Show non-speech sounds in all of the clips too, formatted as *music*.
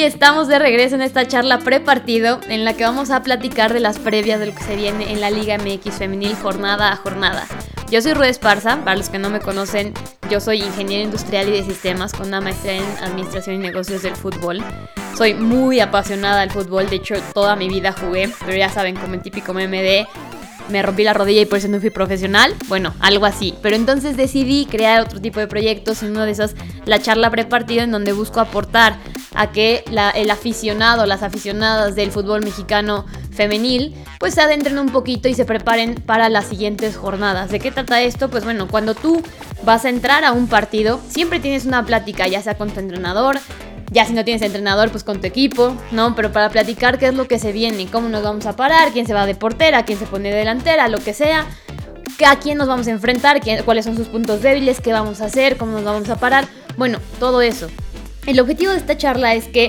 Y estamos de regreso en esta charla pre-partido en la que vamos a platicar de las previas de lo que se viene en la Liga MX femenil jornada a jornada. Yo soy Rued Esparza, para los que no me conocen, yo soy ingeniero industrial y de sistemas con una maestría en administración y negocios del fútbol. Soy muy apasionada del fútbol, de hecho toda mi vida jugué, pero ya saben, como el típico MMD, me rompí la rodilla y por eso no fui profesional. Bueno, algo así. Pero entonces decidí crear otro tipo de proyectos y uno de esos, la charla prepartida, en donde busco aportar a que el aficionado, las aficionadas del fútbol mexicano femenil, pues se adentren un poquito y se preparen para las siguientes jornadas. ¿De qué trata esto? Pues bueno, cuando tú vas a entrar a un partido, siempre tienes una plática, ya sea con tu entrenador, ya si no tienes entrenador, pues con tu equipo, ¿no? Pero para platicar qué es lo que se viene, cómo nos vamos a parar, quién se va de portera, quién se pone de delantera, lo que sea, a quién nos vamos a enfrentar, cuáles son sus puntos débiles, qué vamos a hacer, cómo nos vamos a parar. Bueno, todo eso. El objetivo de esta charla es que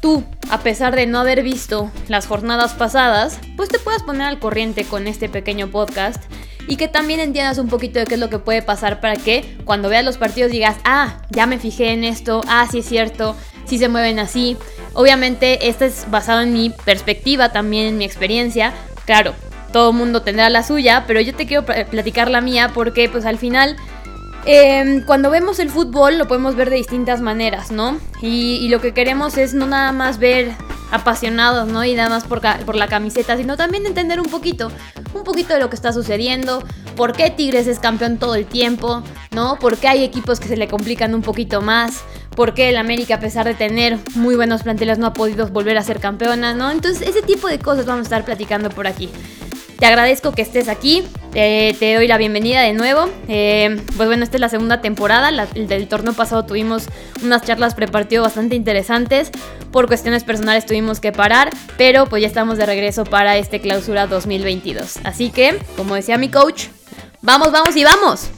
tú, a pesar de no haber visto las jornadas pasadas, pues te puedas poner al corriente con este pequeño podcast y que también entiendas un poquito de qué es lo que puede pasar para que cuando veas los partidos digas, ah, ya me fijé en esto, ah, sí es cierto, sí se mueven así. Obviamente, esto es basado en mi perspectiva, también en mi experiencia. Claro, todo mundo tendrá la suya, pero yo te quiero platicar la mía porque pues al final Em, cuando vemos el fútbol lo podemos ver de distintas maneras, ¿no? Y, lo que queremos es no nada más ver apasionados, ¿no? Y nada más por, por, la camiseta, sino también entender un poquito, un poquito de lo que está sucediendo, por qué Tigres es campeón todo el tiempo, ¿no? Por qué hay equipos que se le complican un poquito más, por qué el América, a pesar de tener muy buenos planteles, no ha podido volver a ser campeona, ¿no? Entonces, ese tipo de cosas vamos a estar platicando por aquí. Te agradezco que estés aquí, te doy la bienvenida de nuevo. Eh, pues bueno, esta es la segunda temporada, el del torneo pasado tuvimos unas charlas prepartido bastante interesantes, por cuestiones personales tuvimos que parar, pero pues ya estamos de regreso para este clausura 2022. Así que, como decía mi coach, vamos, vamos y vamos.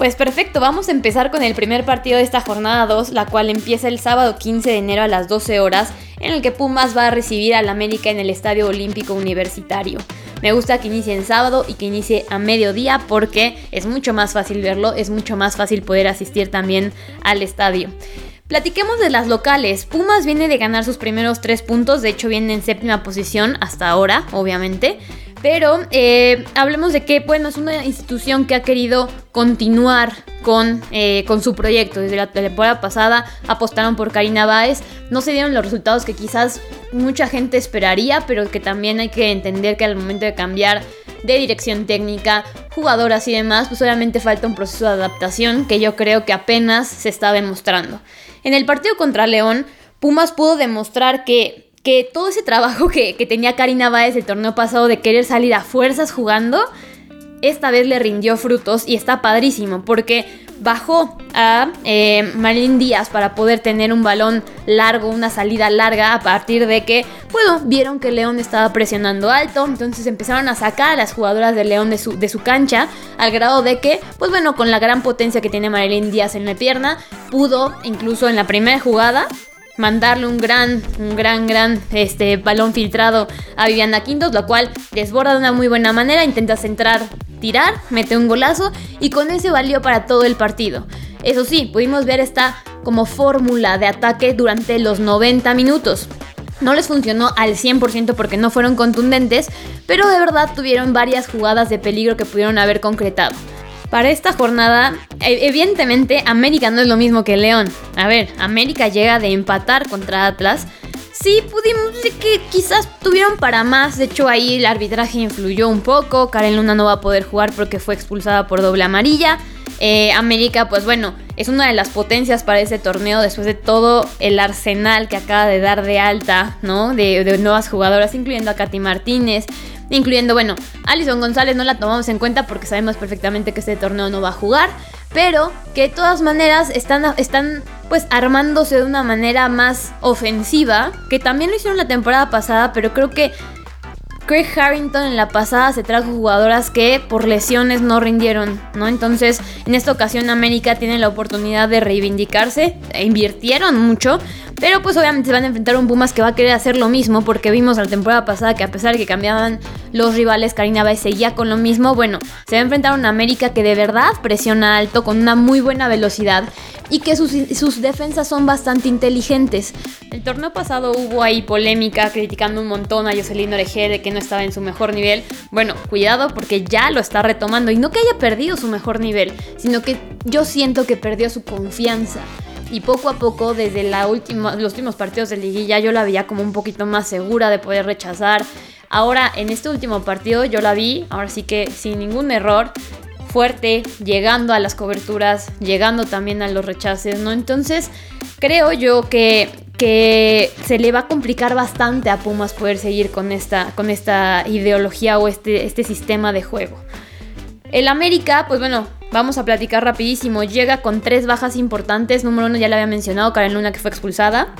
Pues perfecto, vamos a empezar con el primer partido de esta jornada 2, la cual empieza el sábado 15 de enero a las 12 horas, en el que Pumas va a recibir al América en el Estadio Olímpico Universitario. Me gusta que inicie en sábado y que inicie a mediodía porque es mucho más fácil verlo, es mucho más fácil poder asistir también al estadio. Platiquemos de las locales. Pumas viene de ganar sus primeros tres puntos, de hecho viene en séptima posición hasta ahora, obviamente. Pero eh, hablemos de que, bueno, es una institución que ha querido continuar con, eh, con su proyecto. Desde la temporada pasada apostaron por Karina Báez. No se dieron los resultados que quizás mucha gente esperaría, pero que también hay que entender que al momento de cambiar de dirección técnica, jugadoras y demás, pues obviamente falta un proceso de adaptación que yo creo que apenas se está demostrando. En el partido contra León, Pumas pudo demostrar que que todo ese trabajo que, tenía Karina Báez el torneo pasado de querer salir a fuerzas jugando, esta vez le rindió frutos y está padrísimo porque bajó a eh, Marín Díaz para poder tener un balón largo, una salida larga a partir de que, bueno, vieron que León estaba presionando alto, entonces empezaron a sacar a las jugadoras de León de su, de su cancha al grado de que, pues bueno, con la gran potencia que tiene Marilyn Díaz en la pierna, pudo incluso en la primera jugada mandarle un gran, un gran, gran este, balón filtrado a Viviana Quintos, lo cual desborda de una muy buena manera, intenta centrar, tirar, mete un golazo y con ese valió para todo el partido. Eso sí, pudimos ver esta como fórmula de ataque durante los 90 minutos. No les funcionó al 100% porque no fueron contundentes, pero de verdad tuvieron varias jugadas de peligro que pudieron haber concretado. Para esta jornada, e, evidentemente América no es lo mismo que León. A ver, América llega de empatar contra Atlas. Sí, pudimos que quizás tuvieron para más. De hecho, ahí el arbitraje influyó un poco. Karen Luna no va a poder jugar porque fue expulsada por doble amarilla. Eh, América, pues bueno, es una de las potencias para ese torneo después de todo el arsenal que acaba de dar de alta, ¿no? De, de nuevas jugadoras, incluyendo a Katy Martínez, incluyendo, bueno, Alison González no la tomamos en cuenta porque sabemos perfectamente que este torneo no va a jugar, pero que de todas maneras están, están pues armándose de una manera más ofensiva, que también lo hicieron la temporada pasada, pero creo que Craig Harrington en la pasada se trajo jugadoras que por lesiones no rindieron, ¿no? Entonces, en esta ocasión América tiene la oportunidad de reivindicarse, e invirtieron mucho, Pero pues obviamente se van a enfrentar a un Pumas que va a querer hacer lo mismo porque vimos la temporada pasada que a pesar de que cambiaban los rivales, Karina Báez seguía con lo mismo. Bueno, se va a enfrentar a un América que de verdad presiona alto con una muy buena velocidad y que sus, sus defensas son bastante inteligentes. El torneo pasado hubo ahí polémica criticando un montón a Jocelyn Oreje de que no estaba en su mejor nivel. Bueno, cuidado porque ya lo está retomando y no que haya perdido su mejor nivel, sino que yo siento que perdió su confianza y poco a poco, desde la última, los últimos partidos de liguilla, yo la veía como un poquito más segura de poder rechazar. Ahora, en este último partido, yo la vi, ahora sí que sin ningún error, fuerte, llegando a las coberturas, llegando también a los rechaces, ¿no? Entonces, creo yo que, que se le va a complicar bastante a Pumas poder seguir con esta, con esta ideología o este, este sistema de juego. El América, pues bueno, vamos a platicar rapidísimo. Llega con tres bajas importantes. Número uno ya le había mencionado, Karen Luna que fue expulsada.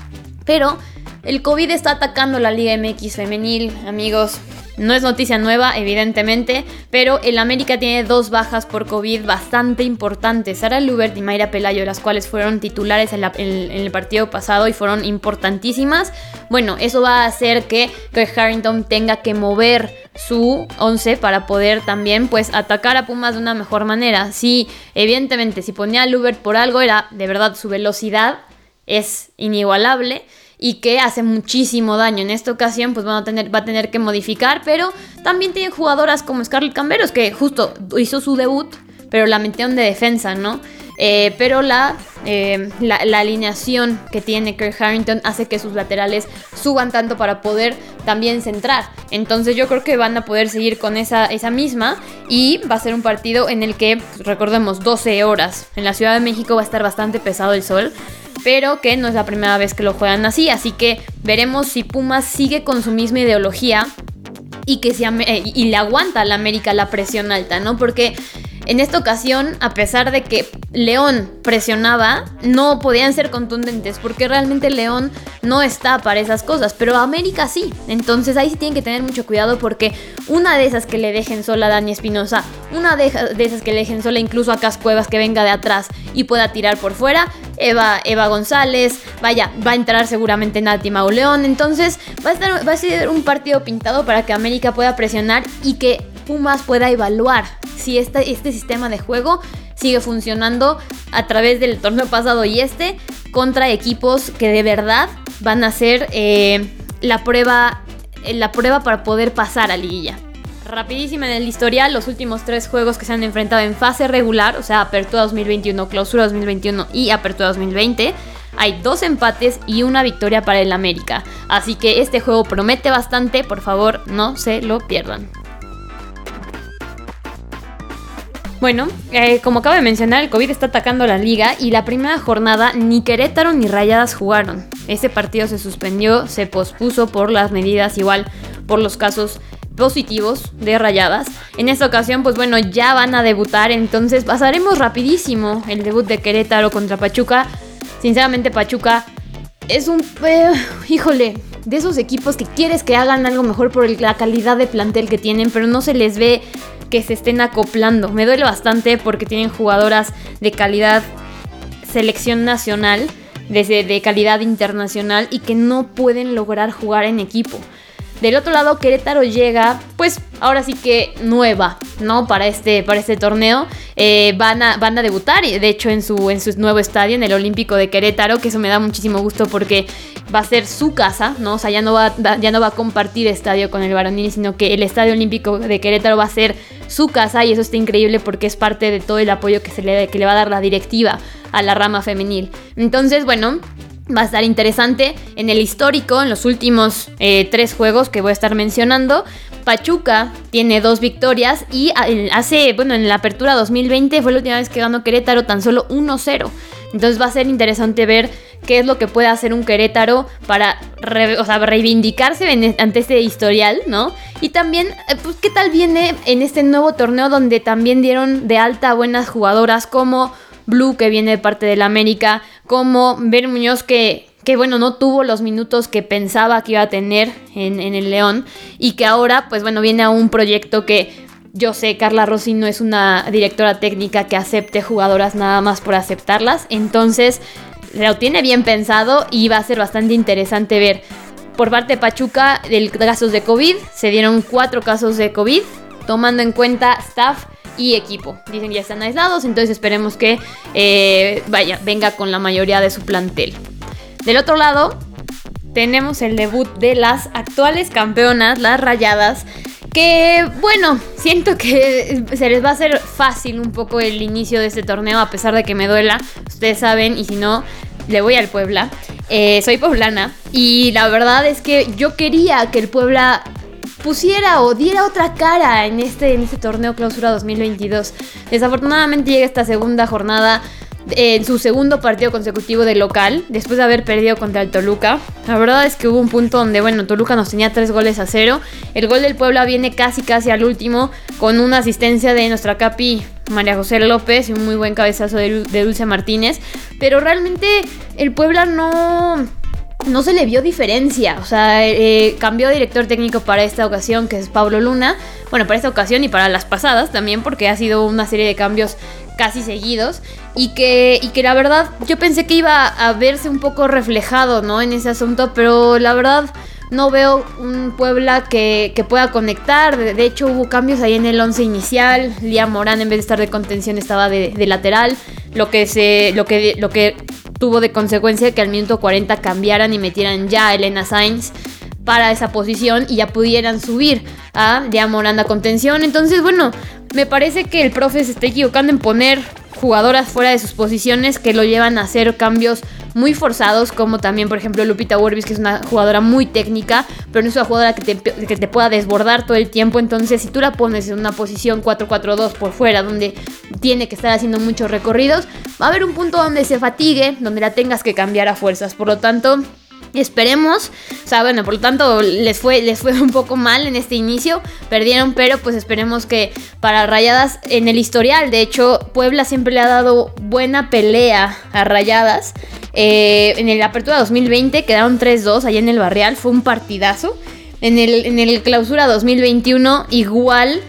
Pero el COVID está atacando la Liga MX femenil, amigos. No es noticia nueva, evidentemente, pero el América tiene dos bajas por COVID bastante importantes. Sara Lubert y Mayra Pelayo, las cuales fueron titulares en, el partido pasado y fueron importantísimas. Bueno, eso va a hacer que Greg Harrington tenga que mover su 11 para poder también pues atacar a Pumas de una mejor manera. Sí, evidentemente, si ponía a Lubert por algo era de verdad su velocidad es inigualable y que hace muchísimo daño. En esta ocasión, pues van tener, va a tener que modificar, pero también tiene jugadoras como Scarlett Camberos, que justo hizo su debut, pero la metieron de defensa, ¿no? Eh, pero eh, la, la, alineación que tiene Kirk Harrington hace que sus laterales suban tanto para poder también centrar. Entonces yo creo que van a poder seguir con esa, esa misma y va a ser un partido en el que, pues, recordemos, 12 horas. En la Ciudad de México va a estar bastante pesado el sol pero que no es la primera vez que lo juegan así, así que veremos si Pumas sigue con su misma ideología y que eh, y le aguanta a la América la presión alta, ¿no? Porque en esta ocasión, a pesar de que León presionaba, no podían ser contundentes porque realmente León no está para esas cosas, pero América sí. Entonces ahí sí tienen que tener mucho cuidado porque una de esas que le dejen sola a Dani Espinosa, una de, esas que le dejen sola incluso a Cascuevas que venga de atrás y pueda tirar por fuera, Eva, Eva González, vaya, va a entrar seguramente Nati Mauleón. Entonces va a, estar, va a ser un partido pintado para que América pueda presionar y que Pumas pueda evaluar si este, sistema de juego sigue funcionando a través del torneo pasado y este contra equipos que de verdad van a ser eh, la, prueba, eh, la prueba para poder pasar a liguilla. Rapidísima en el historial, los últimos tres juegos que se han enfrentado en fase regular, o sea, Apertura 2021, Clausura 2021 y Apertura 2020, hay dos empates y una victoria para el América. Así que este juego promete bastante, por favor no se lo pierdan. Bueno, eh, como acabo de mencionar, el COVID está atacando la liga y la primera jornada ni Querétaro ni Rayadas jugaron. Ese partido se suspendió, se pospuso por las medidas, igual por los casos positivos de Rayadas. En esta ocasión, pues bueno, ya van a debutar, entonces pasaremos rapidísimo el debut de Querétaro contra Pachuca. Sinceramente, Pachuca es un... Eh, híjole, de esos equipos que quieres que hagan algo mejor por la calidad de plantel que tienen, pero no se les ve que se estén acoplando. Me duele bastante porque tienen jugadoras de calidad selección nacional, desde de calidad internacional y que no pueden lograr jugar en equipo. Del otro lado, Querétaro llega, pues ahora sí que nueva, ¿no? Para este, para este torneo. Eh, van, a, van a debutar, de hecho, en su, en su nuevo estadio, en el Olímpico de Querétaro, que eso me da muchísimo gusto porque va a ser su casa, ¿no? O sea, ya no va, ya no va a compartir estadio con el varonil, sino que el Estadio Olímpico de Querétaro va a ser su casa y eso está increíble porque es parte de todo el apoyo que, se le, que le va a dar la directiva a la rama femenil. Entonces, bueno, Va a estar interesante en el histórico, en los últimos eh, tres juegos que voy a estar mencionando. Pachuca tiene dos victorias y ah, hace, bueno, en la apertura 2020 fue la última vez que ganó Querétaro tan solo 1-0. Entonces va a ser interesante ver qué es lo que puede hacer un Querétaro para reivindicarse ante este historial, ¿no? Y también, eh, pues, ¿qué tal viene en este nuevo torneo donde también dieron de alta buenas jugadoras como Blue, que viene de parte del América, como Ver Muñoz, que, que bueno, no tuvo los minutos que pensaba que iba a tener en, el León y que ahora, pues bueno, viene a un proyecto que yo sé, Carla Rossi no es una directora técnica que acepte jugadoras nada más por aceptarlas, entonces lo tiene bien pensado y va a ser bastante interesante ver. Por parte de Pachuca, de casos de COVID, se dieron cuatro casos de COVID, tomando en cuenta staff y equipo. Dicen ya están aislados, entonces esperemos que eh, vaya, venga con la mayoría de su plantel. Del otro lado, tenemos el debut de las actuales campeonas, las Rayadas, que bueno, siento que se les va a hacer fácil un poco el inicio de este torneo, a pesar de que me duela. Ustedes saben, y si no, le voy al Puebla. Eh, soy poblana y la verdad es que yo quería que el Puebla pusiera o diera otra cara en este, en este torneo clausura 2022. Desafortunadamente llega esta segunda jornada en su segundo partido consecutivo de local, después de haber perdido contra el Toluca. La verdad es que hubo un punto donde, bueno, Toluca nos tenía tres goles a cero. El gol del Puebla viene casi, casi al último, con una asistencia de nuestra capi María José López y un muy buen cabezazo de, Dulce Martínez. Pero realmente el Puebla no no se le vio diferencia. O sea, eh, cambió director técnico para esta ocasión, que es Pablo Luna. Bueno, para esta ocasión y para las pasadas también, porque ha sido una serie de cambios casi seguidos. Y que, y que la verdad, yo pensé que iba a verse un poco reflejado, ¿no? En ese asunto, pero la verdad no veo un Puebla que, pueda conectar. De, hecho, hubo cambios ahí en el 11 inicial. Lía Morán, en vez de estar de contención, estaba de, lateral. Lo que, se, lo, que, lo que tuvo de consecuencia que al minuto 40 cambiaran y metieran ya a Elena Sainz para esa posición y ya pudieran subir a Lía Morán a contención. Entonces, bueno, me parece que el profe se está equivocando en poner jugadoras fuera de sus posiciones que lo llevan a hacer cambios muy forzados, como también, por ejemplo, Lupita Worbis, que es una jugadora muy técnica, pero no es una jugadora que te, que te pueda desbordar todo el tiempo. Entonces, si tú la pones en una posición 4-4-2 por fuera, donde tiene que estar haciendo muchos recorridos, va a haber un punto donde se fatigue, donde la tengas que cambiar a fuerzas. Por lo tanto, Esperemos, o sea, bueno, por lo tanto les fue, les fue *laughs* un poco mal en este inicio, perdieron, pero pues esperemos que para Rayadas en el historial, de hecho Puebla siempre le ha dado buena pelea a Rayadas. Eh, en el Apertura 2020 quedaron 3-2 allá en el Barrial, fue un partidazo. En el, en el Clausura 2021 igual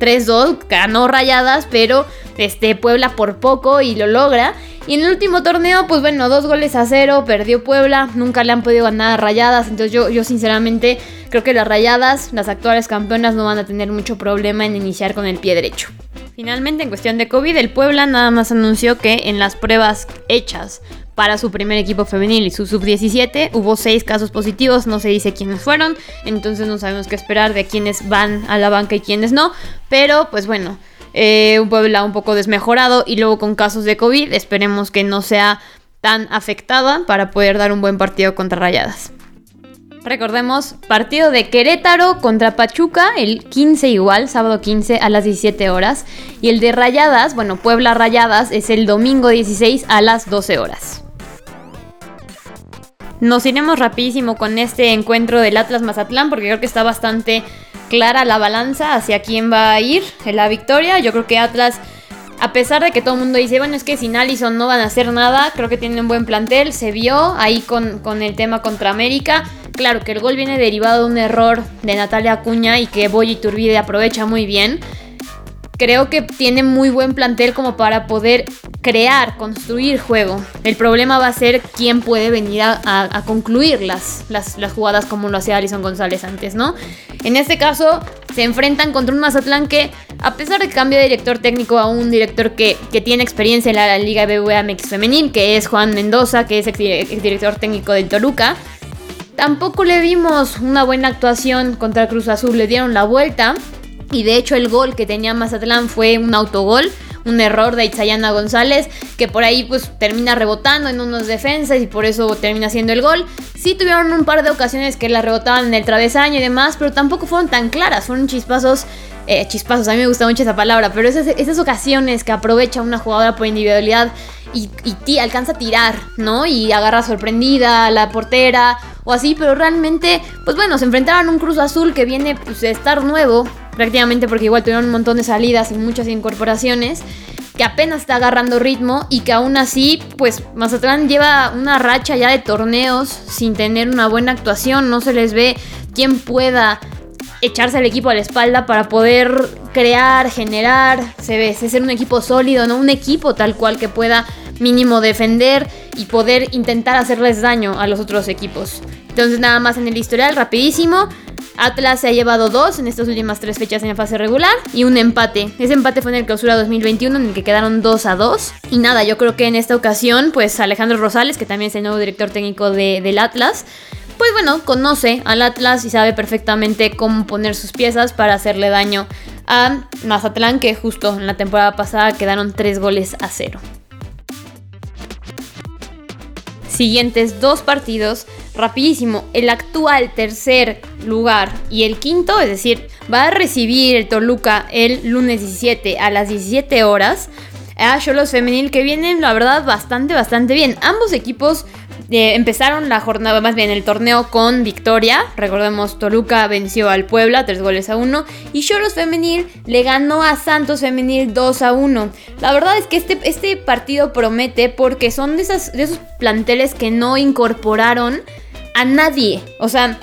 3-2, ganó Rayadas, pero este, Puebla por poco y lo logra. Y en el último torneo, pues bueno, dos goles a cero, perdió Puebla, nunca le han podido ganar Rayadas, entonces yo, yo sinceramente creo que las Rayadas, las actuales campeonas, no van a tener mucho problema en iniciar con el pie derecho. Finalmente, en cuestión de COVID, el Puebla nada más anunció que en las pruebas hechas para su primer equipo femenil y su sub-17 hubo seis casos positivos, no se dice quiénes fueron, entonces no sabemos qué esperar de quiénes van a la banca y quiénes no, pero pues bueno, eh, un Puebla un poco desmejorado y luego con casos de COVID. Esperemos que no sea tan afectada para poder dar un buen partido contra Rayadas. Recordemos, partido de Querétaro contra Pachuca, el 15 igual, sábado 15 a las 17 horas. Y el de Rayadas, bueno, Puebla Rayadas, es el domingo 16 a las 12 horas. Nos iremos rapidísimo con este encuentro del Atlas Mazatlán porque creo que está bastante clara la balanza hacia quién va a ir en la victoria. Yo creo que Atlas, a pesar de que todo el mundo dice, bueno, es que sin Allison no van a hacer nada, creo que tiene un buen plantel. Se vio ahí con, con el tema contra América. Claro que el gol viene derivado de un error de Natalia Acuña y que Boy Turbide aprovecha muy bien creo que tiene muy buen plantel como para poder crear, construir juego. El problema va a ser quién puede venir a, concluir las, las, jugadas como lo hacía Alison González antes, ¿no? En este caso, se enfrentan contra un Mazatlán que, a pesar de que cambia de director técnico a un director que, tiene experiencia en la, Liga BBVA MX Femenil, que es Juan Mendoza, que es el director técnico del Toluca, tampoco le vimos una buena actuación contra Cruz Azul, le dieron la vuelta. Y de hecho el gol que tenía Mazatlán fue un autogol, un error de Itzayana González, que por ahí pues termina rebotando en unos defensas y por eso termina siendo el gol. Sí tuvieron un par de ocasiones que la rebotaban en el travesaño y demás, pero tampoco fueron tan claras, fueron chispazos, eh, chispazos, a mí me gusta mucho esa palabra, pero esas, esas ocasiones que aprovecha una jugadora por individualidad y, y alcanza a tirar, ¿no? Y agarra sorprendida a la portera o así, pero realmente, pues bueno, se enfrentaron a un Cruz Azul que viene pues, de estar nuevo, prácticamente porque igual tuvieron un montón de salidas y muchas incorporaciones, que apenas está agarrando ritmo y que aún así, pues Mazatlán lleva una racha ya de torneos sin tener una buena actuación, no se les ve quién pueda echarse al equipo a la espalda para poder crear, generar, se ve, ser un equipo sólido, no un equipo tal cual que pueda mínimo defender y poder intentar hacerles daño a los otros equipos. Entonces nada más en el historial, rapidísimo. Atlas se ha llevado dos en estas últimas tres fechas en la fase regular y un empate. Ese empate fue en el clausura 2021 en el que quedaron 2 a 2. Y nada, yo creo que en esta ocasión, pues Alejandro Rosales, que también es el nuevo director técnico del Atlas, pues bueno, conoce al Atlas y sabe perfectamente cómo poner sus piezas para hacerle daño a Mazatlán, que justo en la temporada pasada quedaron 3 goles a 0. Siguientes dos partidos, rapidísimo, el actual tercer lugar y el quinto, es decir, va a recibir el Toluca el lunes 17 a las 17 horas a Cholos Femenil que vienen la verdad bastante bastante bien. Ambos equipos empezaron la jornada, más bien el torneo con victoria. Recordemos, Toluca venció al Puebla, 3 goles a 1. Y Choros Femenil le ganó a Santos Femenil 2 a 1. La verdad es que este, este partido promete porque son de, de esos planteles que no incorporaron a nadie. O sea,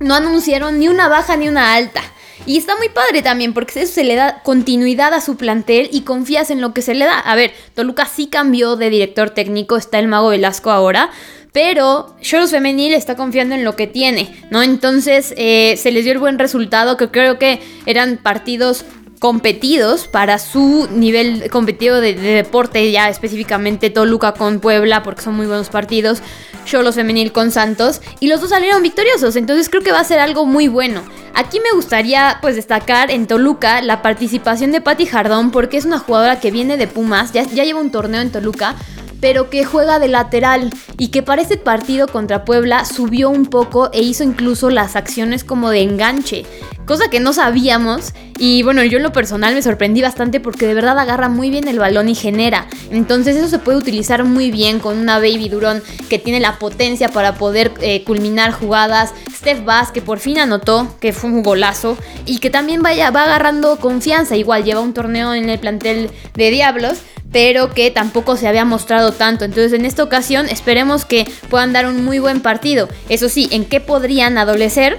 no anunciaron ni una baja ni una alta. Y está muy padre también porque eso se le da continuidad a su plantel y confías en lo que se le da. A ver, Toluca sí cambió de director técnico, está el mago Velasco ahora. Pero Choros Femenil está confiando en lo que tiene, ¿no? Entonces eh, se les dio el buen resultado, que creo que eran partidos competidos para su nivel competitivo de, deporte, ya específicamente Toluca con Puebla, porque son muy buenos partidos, Cholos Femenil con Santos, y los dos salieron victoriosos, entonces creo que va a ser algo muy bueno. Aquí me gustaría pues destacar en Toluca la participación de Patti Jardón, porque es una jugadora que viene de Pumas, ya lleva un torneo en Toluca, pero que juega de lateral y que para este partido contra Puebla subió un poco e hizo incluso las acciones como de enganche, cosa que no sabíamos y bueno, yo en lo personal me sorprendí bastante porque de verdad agarra muy bien el balón y genera. Entonces eso se puede utilizar muy bien con una Baby Durón que tiene la potencia para poder eh, culminar jugadas. Steph Bass que por fin anotó, que fue un golazo y que también vaya, va agarrando confianza. Igual lleva un torneo en el plantel de Diablos pero que tampoco se había mostrado tanto. Entonces en esta ocasión esperemos que puedan dar un muy buen partido. Eso sí, ¿en qué podrían adolecer?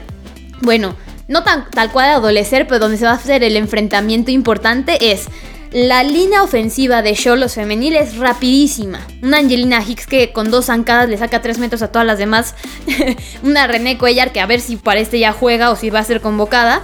Bueno, no tan, tal cual adolecer, pero donde se va a hacer el enfrentamiento importante es... La línea ofensiva de Cholos femenil es rapidísima. Una Angelina Hicks que con dos zancadas le saca tres metros a todas las demás. *laughs* una René Cuellar que a ver si para este ya juega o si va a ser convocada.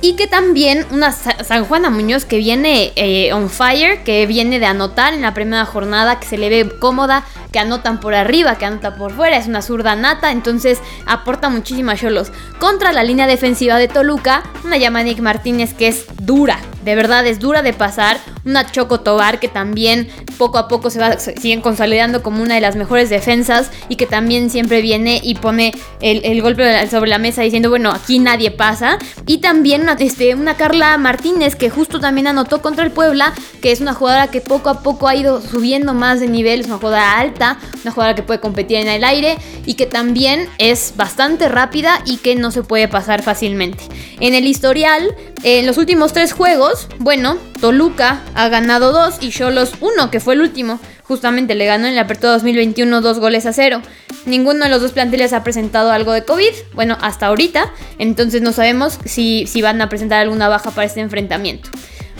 Y que también una San Juana Muñoz que viene eh, on fire, que viene de anotar en la primera jornada, que se le ve cómoda, que anotan por arriba, que anota por fuera, es una zurda nata, entonces aporta muchísimo a Cholos. Contra la línea defensiva de Toluca, una Yamanik Martínez que es dura, de verdad es dura de pasar, una Choco Tobar que también poco a poco se va siguen consolidando como una de las mejores defensas y que también siempre viene y pone el, golpe sobre la mesa diciendo, bueno, aquí nadie pasa. Y también una, este, una Carla Martínez que justo también anotó contra el Puebla, que es una jugadora que poco a poco ha ido subiendo más de nivel, es una jugadora alta, una jugadora que puede competir en el aire y que también es bastante rápida y que no se puede pasar fácilmente. En el historial, en los últimos tres juegos, bueno, Toluca ha ganado dos y Cholos uno, que fue el último. Justamente le ganó en la apertura 2021 dos goles a cero. Ninguno de los dos planteles ha presentado algo de COVID, bueno, hasta ahorita. Entonces no sabemos si, si van a presentar alguna baja para este enfrentamiento.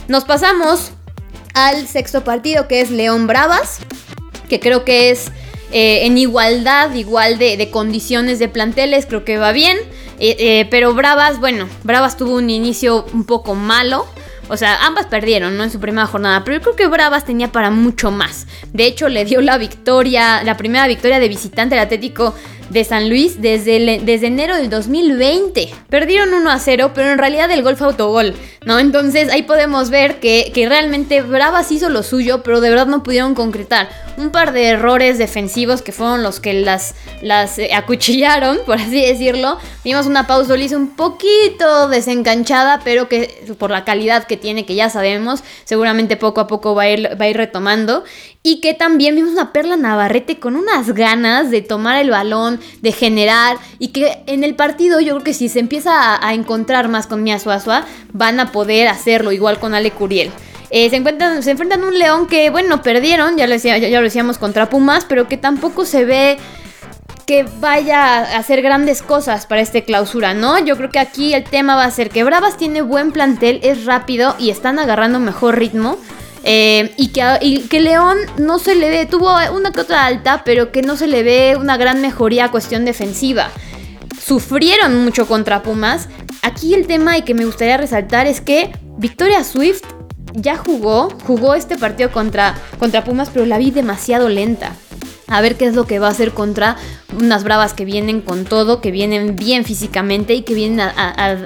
Nos pasamos al sexto partido que es León Bravas, que creo que es eh, en igualdad, igual de, condiciones de planteles, creo que va bien. Eh, eh, pero Bravas, bueno, Bravas tuvo un inicio un poco malo. O sea, ambas perdieron, ¿no? En su primera jornada. Pero yo creo que Bravas tenía para mucho más. De hecho, le dio la victoria, la primera victoria de visitante al Atlético de San Luis desde, desde enero del 2020. Perdieron 1 a 0, pero en realidad el gol fue autogol, ¿no? Entonces ahí podemos ver que, que realmente Bravas hizo lo suyo, pero de verdad no pudieron concretar. Un par de errores defensivos que fueron los que las, las eh, acuchillaron, *laughs* por así decirlo. Vimos una pausa hizo un poquito desenganchada, pero que por la calidad que tiene, que ya sabemos, seguramente poco a poco va a ir, va a ir retomando. Y que también vimos una Perla Navarrete con unas ganas de tomar el balón, de generar. Y que en el partido yo creo que si se empieza a, encontrar más con Mia Suazua, van a poder hacerlo igual con Ale Curiel. Eh, se, encuentran, se enfrentan a un León que, bueno, perdieron, ya lo, ya, ya lo decíamos contra Pumas, pero que tampoco se ve que vaya a hacer grandes cosas para este clausura, ¿no? Yo creo que aquí el tema va a ser que Bravas tiene buen plantel, es rápido y están agarrando mejor ritmo. Eh, y, que, y que León no se le ve, tuvo una que otra alta, pero que no se le ve una gran mejoría a cuestión defensiva. Sufrieron mucho contra Pumas. Aquí el tema y que me gustaría resaltar es que Victoria Swift ya jugó, jugó este partido contra, contra Pumas, pero la vi demasiado lenta. A ver qué es lo que va a hacer contra unas bravas que vienen con todo, que vienen bien físicamente y que vienen a,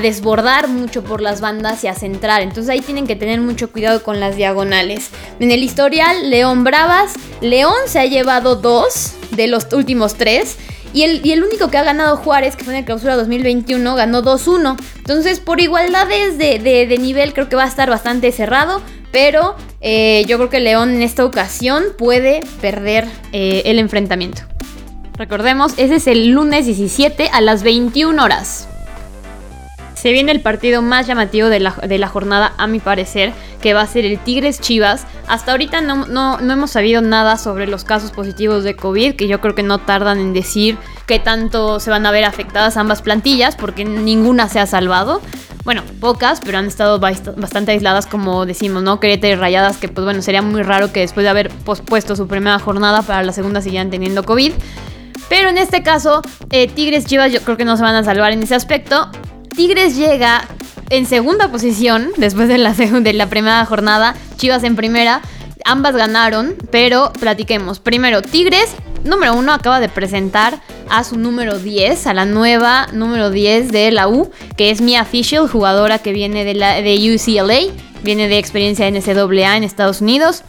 desbordar mucho por las bandas y a centrar. Entonces ahí tienen que tener mucho cuidado con las diagonales. En el historial, León Bravas, León se ha llevado dos de los últimos tres. Y el, y el, único que ha ganado Juárez, que fue en el clausura 2021, ganó 2-1. Entonces, por igualdades de, de, nivel, creo que va a estar bastante cerrado. Pero eh, yo creo que León en esta ocasión puede perder eh, el enfrentamiento. Recordemos, ese es el lunes 17 a las 21 horas. Se viene el partido más llamativo de la, jornada, a mi parecer, que va a ser el Tigres Chivas. Hasta ahorita no, no, hemos sabido nada sobre los casos positivos de COVID, que yo creo que no tardan en decir qué tanto se van a ver afectadas ambas plantillas, porque ninguna se ha salvado. Bueno, pocas, pero han estado bastante aisladas, como decimos, ¿no? Querétaro Rayadas, que pues bueno, sería muy raro que después de haber pospuesto su primera jornada para la segunda siguieran teniendo COVID. Pero en este caso, eh, Tigres Chivas yo creo que no se van a salvar en ese aspecto. Tigres llega en segunda posición después de la, de la primera jornada, Chivas en primera. Ambas ganaron, pero platiquemos. Primero, Tigres, número uno, acaba de presentar a su número 10, a la nueva número 10 de la U, que es Mia Official, jugadora que viene de, la, de UCLA, viene de experiencia en NCAA en Estados Unidos,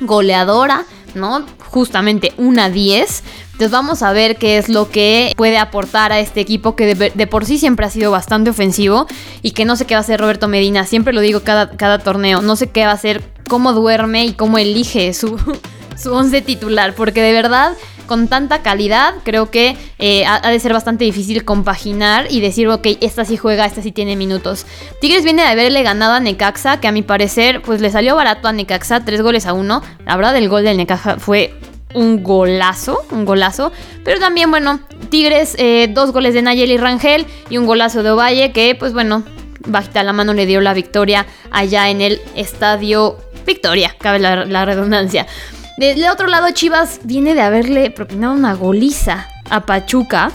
goleadora, ¿no? Justamente una 10. Entonces vamos a ver qué es lo que puede aportar a este equipo que de, por sí siempre ha sido bastante ofensivo y que no sé qué va a hacer Roberto Medina. Siempre lo digo cada, cada torneo. No sé qué va a hacer, cómo duerme y cómo elige su, *laughs* su once titular. Porque de verdad con tanta calidad, creo que eh, ha, de ser bastante difícil compaginar y decir, ok, esta sí juega, esta sí tiene minutos. Tigres viene de haberle ganado a Necaxa, que a mi parecer, pues le salió barato a Necaxa, tres goles a uno. La verdad, el gol del Necaxa fue un golazo, un golazo. Pero también, bueno, Tigres, eh, dos goles de Nayeli Rangel y un golazo de Ovalle que, pues bueno, bajita la mano le dio la victoria allá en el estadio Victoria, cabe la, redundancia. Del otro lado, Chivas viene de haberle propinado una goliza a Pachuca.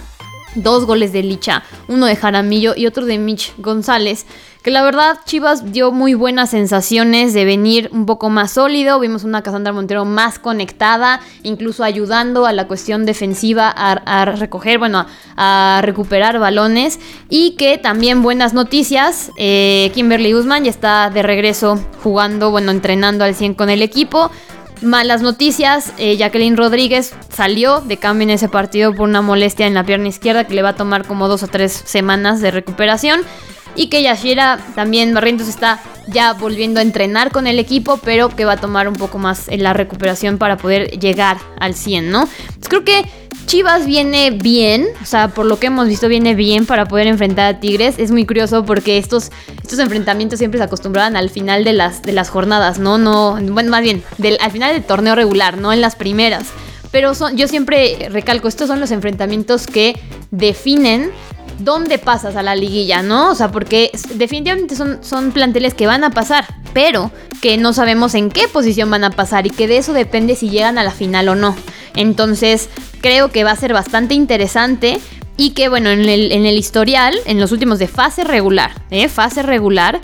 Dos goles de Licha, uno de Jaramillo y otro de Mitch González que la verdad Chivas dio muy buenas sensaciones de venir un poco más sólido, vimos una Casandra Montero más conectada, incluso ayudando a la cuestión defensiva a, recoger, bueno, a, recuperar balones. Y que también buenas noticias, eh, Kimberly Usman ya está de regreso jugando, bueno, entrenando al 100 con el equipo. Malas noticias, eh, Jacqueline Rodríguez salió de cambio en ese partido por una molestia en la pierna izquierda que le va a tomar como dos o tres semanas de recuperación y que Yashira también Barrientos está ya volviendo a entrenar con el equipo, pero que va a tomar un poco más en la recuperación para poder llegar al 100, ¿no? creo que Chivas viene bien, o sea, por lo que hemos visto viene bien para poder enfrentar a Tigres. Es muy curioso porque estos, estos enfrentamientos siempre se acostumbraban al final de las, de las jornadas, ¿no? no bueno, más bien, al final del torneo regular, no en las primeras. Pero son, yo siempre recalco, estos son los enfrentamientos que definen dónde pasas a la liguilla, ¿no? O sea, porque definitivamente son, son planteles que van a pasar, pero que no sabemos en qué posición van a pasar y que de eso depende si llegan a la final o no. Entonces, creo que va a ser bastante interesante y que, bueno, en el, en el historial, en los últimos de fase regular, ¿eh? Fase regular.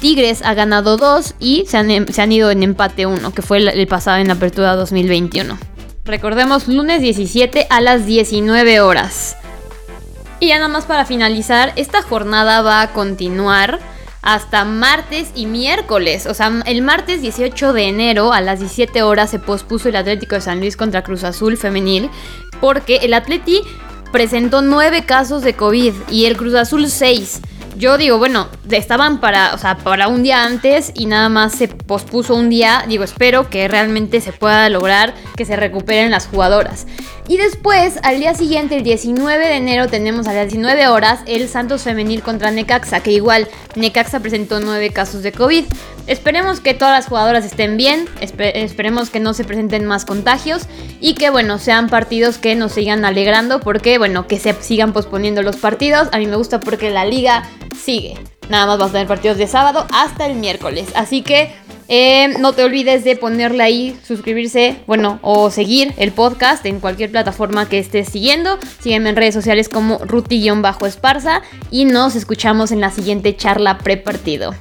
Tigres ha ganado dos y se han, ido en empate uno, que fue el, el pasado en apertura 2021. Recordemos, lunes 17 a las 19 horas. Y ya nada más para finalizar, esta jornada va a continuar hasta martes y miércoles. O sea, el martes 18 de enero a las 17 horas se pospuso el Atlético de San Luis contra Cruz Azul femenil porque el Atleti presentó 9 casos de COVID y el Cruz Azul 6. Yo digo, bueno, estaban para, o sea, para un día antes y nada más se pospuso un día. Digo, espero que realmente se pueda lograr que se recuperen las jugadoras. Y después, al día siguiente, el 19 de enero, tenemos a las 19 horas el Santos Femenil contra Necaxa, que igual Necaxa presentó 9 casos de COVID. Esperemos que todas las jugadoras estén bien, esperemos que no se presenten más contagios y que, bueno, sean partidos que nos sigan alegrando, porque, bueno, que se sigan posponiendo los partidos. A mí me gusta porque la liga sigue. Nada más vamos a tener partidos de sábado hasta el miércoles. Así que Eh, no te olvides de ponerle ahí, suscribirse, bueno, o seguir el podcast en cualquier plataforma que estés siguiendo. Sígueme en redes sociales como ruti-esparza y nos escuchamos en la siguiente charla prepartido.